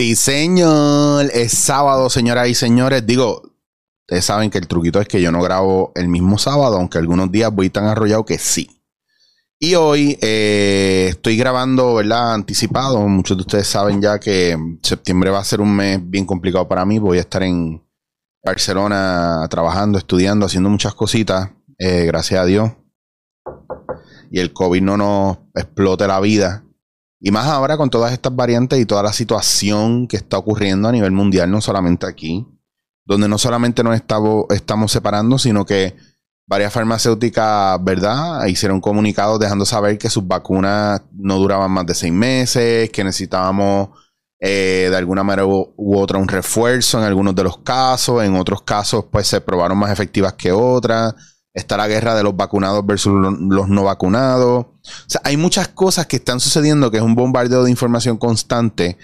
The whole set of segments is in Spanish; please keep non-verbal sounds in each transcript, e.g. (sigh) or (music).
Sí, señor. Es sábado, señoras y señores. Digo, ustedes saben que el truquito es que yo no grabo el mismo sábado, aunque algunos días voy tan arrollado que sí. Y hoy eh, estoy grabando, ¿verdad? Anticipado. Muchos de ustedes saben ya que septiembre va a ser un mes bien complicado para mí. Voy a estar en Barcelona trabajando, estudiando, haciendo muchas cositas. Eh, gracias a Dios. Y el COVID no nos explote la vida. Y más ahora con todas estas variantes y toda la situación que está ocurriendo a nivel mundial, no solamente aquí, donde no solamente nos estamos, estamos separando, sino que varias farmacéuticas, ¿verdad? Hicieron comunicados dejando saber que sus vacunas no duraban más de seis meses, que necesitábamos eh, de alguna manera u, u, otra un refuerzo en algunos de los casos, en otros casos pues se probaron más efectivas que otras. Está la guerra de los vacunados versus los no vacunados. O sea, hay muchas cosas que están sucediendo que es un bombardeo de información constante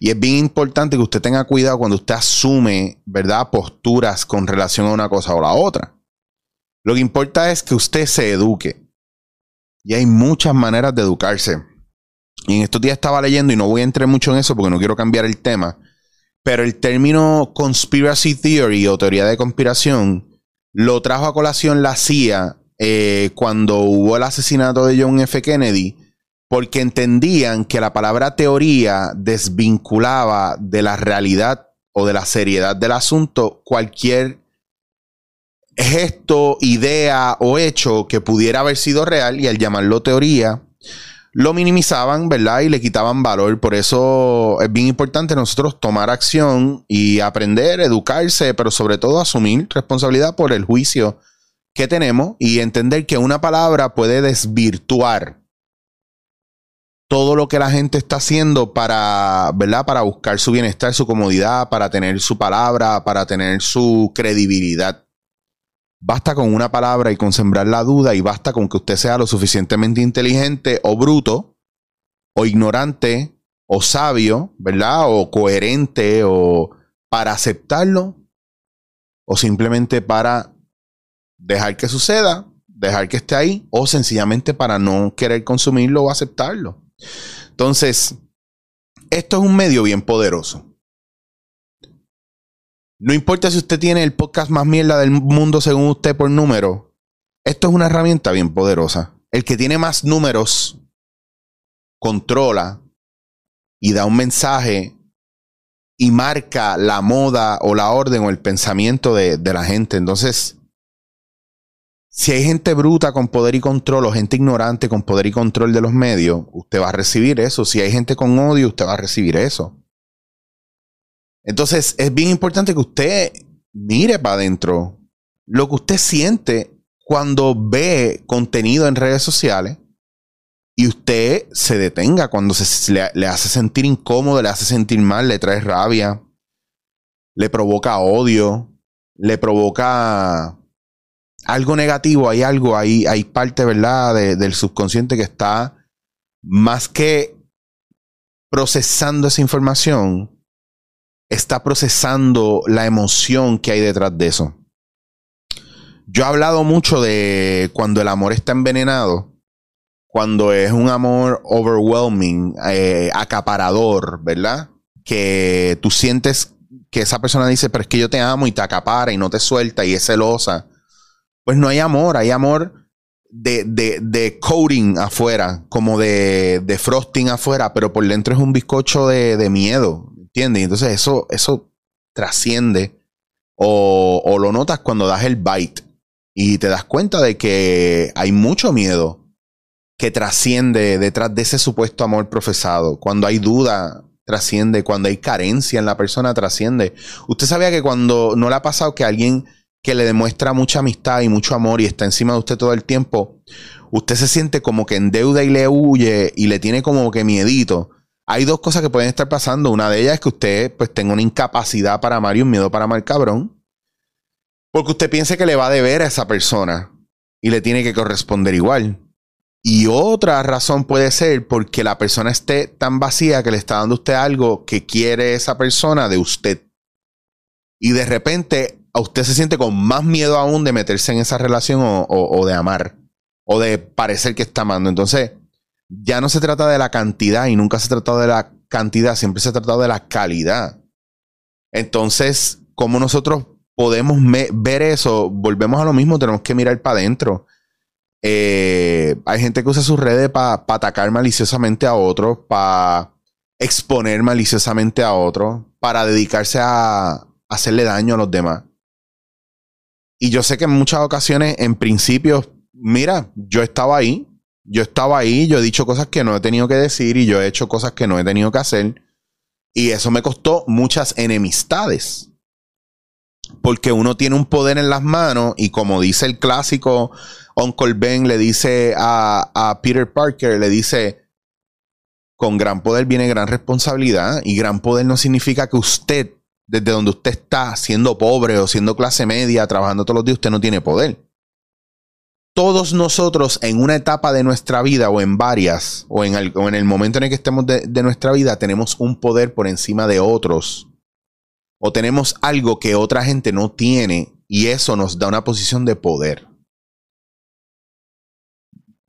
y es bien importante que usted tenga cuidado cuando usted asume, ¿verdad?, posturas con relación a una cosa o la otra. Lo que importa es que usted se eduque. Y hay muchas maneras de educarse. Y en estos días estaba leyendo y no voy a entrar mucho en eso porque no quiero cambiar el tema. Pero el término conspiracy theory o teoría de conspiración lo trajo a colación la CIA eh, cuando hubo el asesinato de John F. Kennedy, porque entendían que la palabra teoría desvinculaba de la realidad o de la seriedad del asunto cualquier gesto, idea o hecho que pudiera haber sido real y al llamarlo teoría, lo minimizaban, ¿verdad? Y le quitaban valor. Por eso es bien importante nosotros tomar acción y aprender, educarse, pero sobre todo asumir responsabilidad por el juicio que tenemos y entender que una palabra puede desvirtuar todo lo que la gente está haciendo para, ¿verdad? Para buscar su bienestar, su comodidad, para tener su palabra, para tener su credibilidad. Basta con una palabra y con sembrar la duda y basta con que usted sea lo suficientemente inteligente o bruto o ignorante o sabio, ¿verdad? O coherente o para aceptarlo o simplemente para dejar que suceda, dejar que esté ahí o sencillamente para no querer consumirlo o aceptarlo. Entonces, esto es un medio bien poderoso. No importa si usted tiene el podcast más mierda del mundo según usted por número. Esto es una herramienta bien poderosa. El que tiene más números controla y da un mensaje y marca la moda o la orden o el pensamiento de, de la gente. Entonces, si hay gente bruta con poder y control o gente ignorante con poder y control de los medios, usted va a recibir eso. Si hay gente con odio, usted va a recibir eso. Entonces, es bien importante que usted mire para adentro lo que usted siente cuando ve contenido en redes sociales y usted se detenga cuando se, le, hace sentir incómodo, le hace sentir mal, le trae rabia, le provoca odio, le provoca algo negativo, hay algo, hay, hay parte, ¿verdad?, de, del subconsciente que está más que procesando esa información, está procesando la emoción que hay detrás de eso. Yo he hablado mucho de cuando el amor está envenenado, cuando es un amor overwhelming, eh, acaparador, ¿verdad? Que tú sientes que esa persona dice, pero es que yo te amo y te acapara y no te suelta y es celosa. Pues no hay amor, hay amor de, de, de coating afuera, como de, de, frosting afuera, pero por dentro es un bizcocho de, de miedo, ¿Entiendes? Entonces eso, eso trasciende o, o, lo notas cuando das el bite y te das cuenta de que hay mucho miedo que trasciende detrás de ese supuesto amor profesado. Cuando hay duda, trasciende. Cuando hay carencia en la persona, trasciende. Usted sabía que cuando no le ha pasado que alguien que le demuestra mucha amistad y mucho amor y está encima de usted todo el tiempo, usted se siente como que en deuda y le huye y le tiene como que miedito hay dos cosas que pueden estar pasando. Una de ellas es que usted pues tenga una incapacidad para amar y un miedo para amar cabrón. Porque usted piense que le va a deber a esa persona y le tiene que corresponder igual. Y otra razón puede ser porque la persona esté tan vacía que le está dando usted algo que quiere esa persona de usted. Y de repente a usted se siente con más miedo aún de meterse en esa relación o, de amar. O de parecer que está amando. Entonces, ya no se trata de la cantidad y nunca se trata de la cantidad, siempre se ha tratado de la calidad. Entonces, ¿cómo nosotros podemos ver eso? Volvemos a lo mismo, tenemos que mirar para adentro. Eh, hay gente que usa sus redes para atacar maliciosamente a otros, para exponer maliciosamente a otros, para dedicarse a hacerle daño a los demás. Y yo sé que en muchas ocasiones, en principio, mira, yo estaba ahí, yo estaba ahí, yo he dicho cosas que no he tenido que decir y yo he hecho cosas que no he tenido que hacer. Y eso me costó muchas enemistades. Porque uno tiene un poder en las manos y como dice el clásico, Uncle Ben le dice a, a Peter Parker, le dice, con gran poder viene gran responsabilidad y gran poder no significa que usted, desde donde usted está, siendo pobre o siendo clase media, trabajando todos los días, usted no tiene poder todos nosotros en una etapa de nuestra vida o en varias o en el, en el momento en el que estemos de, de, nuestra vida tenemos un poder por encima de otros o tenemos algo que otra gente no tiene y eso nos da una posición de poder.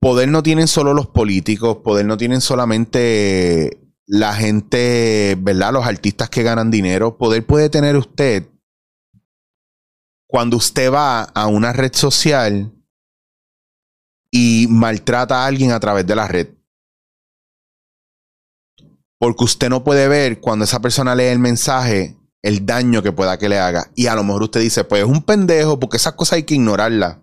Poder no tienen solo los políticos, poder no tienen solamente la gente, ¿verdad? Los artistas que ganan dinero. Poder puede tener usted cuando usted va a una red social y maltrata a alguien a través de la red. Porque usted no puede ver cuando esa persona lee el mensaje el daño que pueda que le haga. Y a lo mejor usted dice, pues es un pendejo porque esas cosas hay que ignorarlas.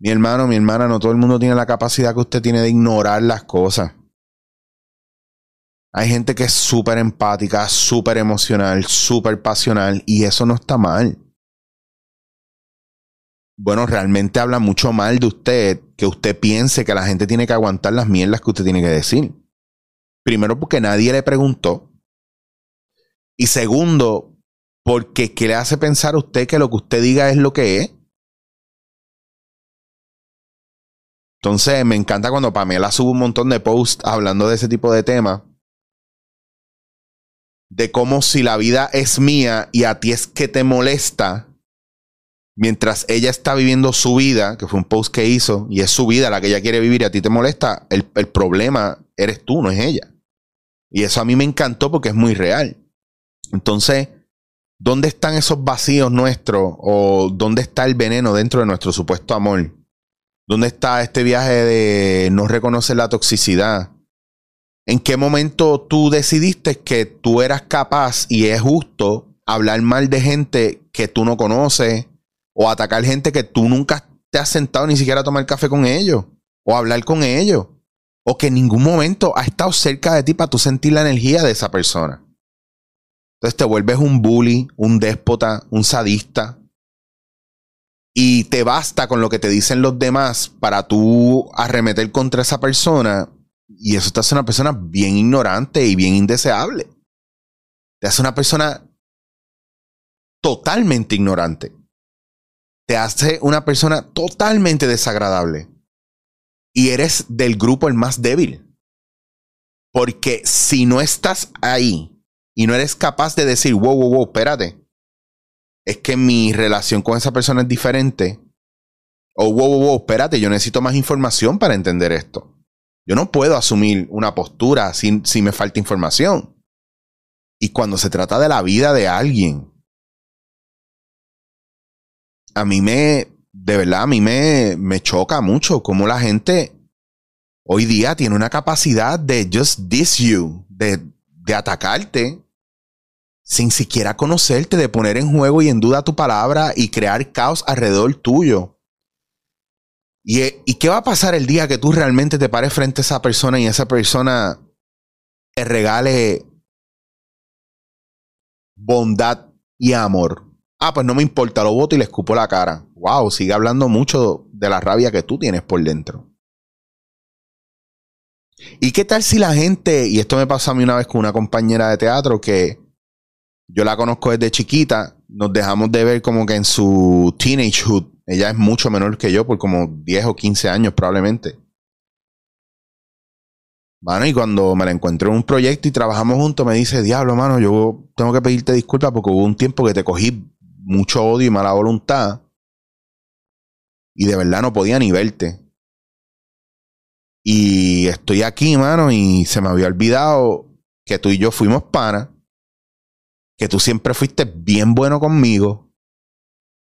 Mi hermano, mi hermana, no todo el mundo tiene la capacidad que usted tiene de ignorar las cosas. Hay gente que es súper empática, súper emocional, súper pasional y eso no está mal bueno, realmente habla mucho mal de usted que usted piense que la gente tiene que aguantar las mierdas que usted tiene que decir. Primero, porque nadie le preguntó. Y segundo, porque ¿qué le hace pensar a usted que lo que usted diga es lo que es? Entonces, me encanta cuando Pamela sube un montón de posts hablando de ese tipo de temas. De cómo si la vida es mía y a ti es que te molesta, mientras ella está viviendo su vida, que fue un post que hizo, y es su vida la que ella quiere vivir y a ti te molesta, el, problema eres tú, no es ella. Y eso a mí me encantó porque es muy real. Entonces, ¿dónde están esos vacíos nuestros? ¿O dónde está el veneno dentro de nuestro supuesto amor? ¿Dónde está este viaje de no reconocer la toxicidad? ¿En qué momento tú decidiste que tú eras capaz y es justo hablar mal de gente que tú no conoces, o atacar gente que tú nunca te has sentado ni siquiera a tomar café con ellos o hablar con ellos o que en ningún momento ha estado cerca de ti para tú sentir la energía de esa persona. Entonces te vuelves un bully, un déspota, un sadista. Y te basta con lo que te dicen los demás para tú arremeter contra esa persona. Y eso te hace una persona bien ignorante y bien indeseable. Te hace una persona totalmente ignorante te hace una persona totalmente desagradable. Y eres del grupo el más débil. Porque si no estás ahí y no eres capaz de decir, wow, wow, wow, espérate, es que mi relación con esa persona es diferente. O wow, wow, wow, espérate, yo necesito más información para entender esto. Yo no puedo asumir una postura si, si me falta información. Y cuando se trata de la vida de alguien, a mí me, de verdad, a mí me, me choca mucho cómo la gente hoy día tiene una capacidad de just diss you, de, de atacarte sin siquiera conocerte, de poner en juego y en duda tu palabra y crear caos alrededor tuyo. ¿Y, ¿Y qué va a pasar el día que tú realmente te pares frente a esa persona y esa persona te regale bondad y amor? Ah, pues no me importa, lo voto y le escupo la cara. Wow, sigue hablando mucho de la rabia que tú tienes por dentro. ¿Y qué tal si la gente, y esto me pasó a mí una vez con una compañera de teatro que yo la conozco desde chiquita, nos dejamos de ver como que en su teenagehood, ella es mucho menor que yo, por como 10 o 15 años probablemente. Bueno, y cuando me la encontré en un proyecto y trabajamos juntos, me dice, diablo, mano, yo tengo que pedirte disculpas porque hubo un tiempo que te cogí mucho odio y mala voluntad. Y de verdad no podía ni verte. Y estoy aquí, mano, y se me había olvidado que tú y yo fuimos panas, que tú siempre fuiste bien bueno conmigo,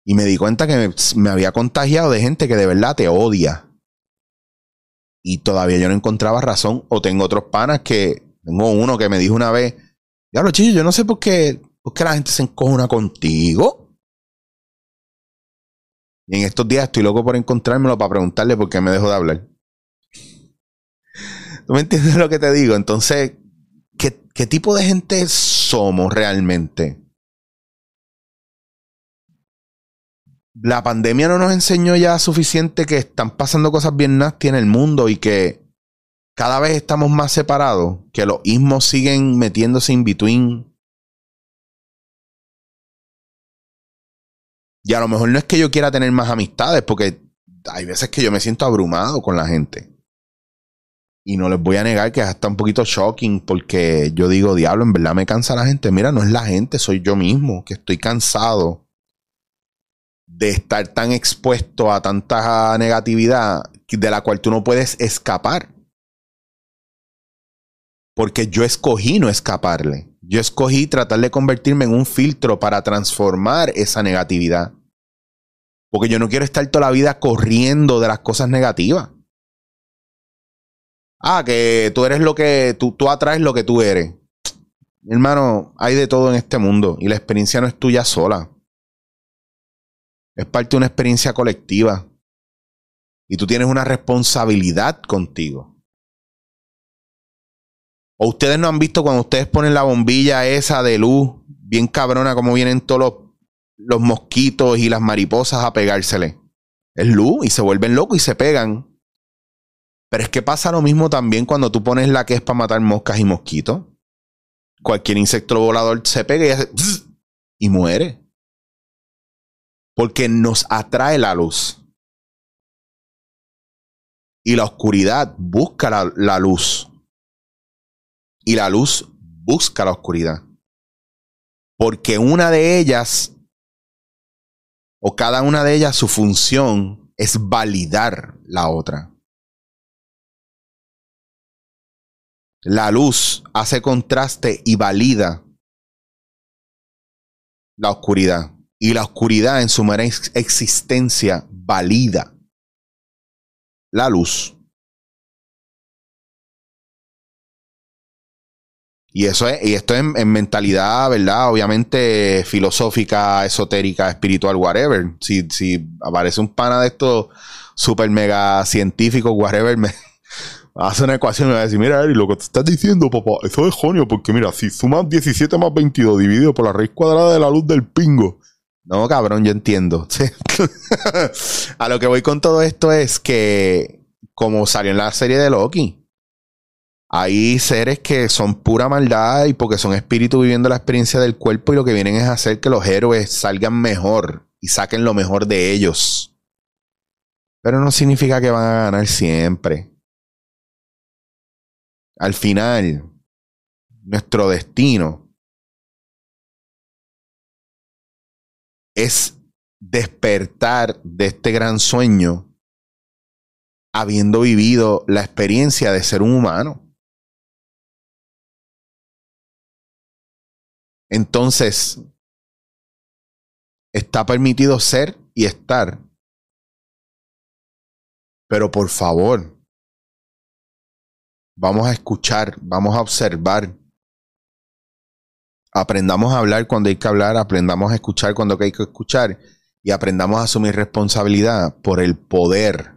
y me di cuenta que me, había contagiado de gente que de verdad te odia. Y todavía yo no encontraba razón. O tengo otros panas que. Tengo uno que me dijo una vez. Diablo, chillo, yo no sé por qué, por qué la gente se encojona contigo. Y en estos días estoy loco por encontrármelo para preguntarle por qué me dejó de hablar. ¿Tú me entiendes lo que te digo? Entonces, ¿qué, tipo de gente somos realmente? la pandemia no nos enseñó ya suficiente que están pasando cosas bien nasty en el mundo y que cada vez estamos más separados, que los ismos siguen metiéndose in between. Y a lo mejor no es que yo quiera tener más amistades, porque hay veces que yo me siento abrumado con la gente. Y no les voy a negar que es hasta un poquito shocking porque yo digo, diablo, en verdad me cansa la gente. Mira, no es la gente, soy yo mismo, que estoy cansado de estar tan expuesto a tanta negatividad de la cual tú no puedes escapar. Porque yo escogí no escaparle. Yo escogí tratar de convertirme en un filtro para transformar esa negatividad. Porque yo no quiero estar toda la vida corriendo de las cosas negativas. Ah, que tú eres lo que tú, tú atraes lo que tú eres. Hermano, hay de todo en este mundo y la experiencia no es tuya sola. Es parte de una experiencia colectiva. Y tú tienes una responsabilidad contigo. O ustedes no han visto cuando ustedes ponen la bombilla esa de luz, bien cabrona, como vienen todos los, mosquitos y las mariposas a pegársele. Es luz y se vuelven locos y se pegan. Pero es que pasa lo mismo también cuando tú pones la que es para matar moscas y mosquitos. Cualquier insecto volador se pega y, hace y muere. Porque nos atrae la luz. Y la oscuridad busca la, luz. Y la luz busca la oscuridad. Porque una de ellas, o cada una de ellas, su función es validar la otra. La luz hace contraste y valida la oscuridad y la oscuridad en su mera existencia valida la luz. Y eso es, y esto es en, mentalidad, ¿verdad? Obviamente filosófica, esotérica, espiritual, whatever. Si, si aparece un pana de estos super mega científicos, whatever, me (laughs) hace una ecuación y me va a decir, mira, Eri, lo que te estás diciendo, papá, eso es jonio, porque mira, si sumas 17 más 22 dividido por la raíz cuadrada de la luz del pingo, no, cabrón, yo entiendo. (laughs) a lo que voy con todo esto es que, como salió en la serie de Loki, hay seres que son pura maldad y porque son espíritus viviendo la experiencia del cuerpo y lo que vienen es hacer que los héroes salgan mejor y saquen lo mejor de ellos. Pero no significa que van a ganar siempre. Al final, nuestro destino es despertar de este gran sueño habiendo vivido la experiencia de ser un humano. Entonces, está permitido ser y estar. Pero por favor, vamos a escuchar, vamos a observar Aprendamos a hablar cuando hay que hablar, aprendamos a escuchar cuando hay que escuchar y aprendamos a asumir responsabilidad por el poder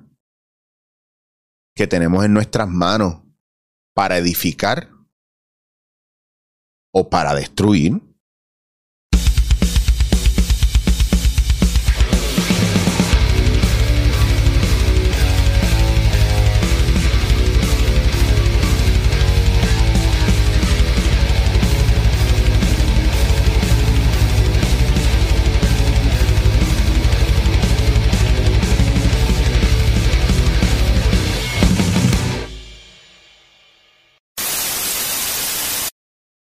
que tenemos en nuestras manos para edificar o para destruir.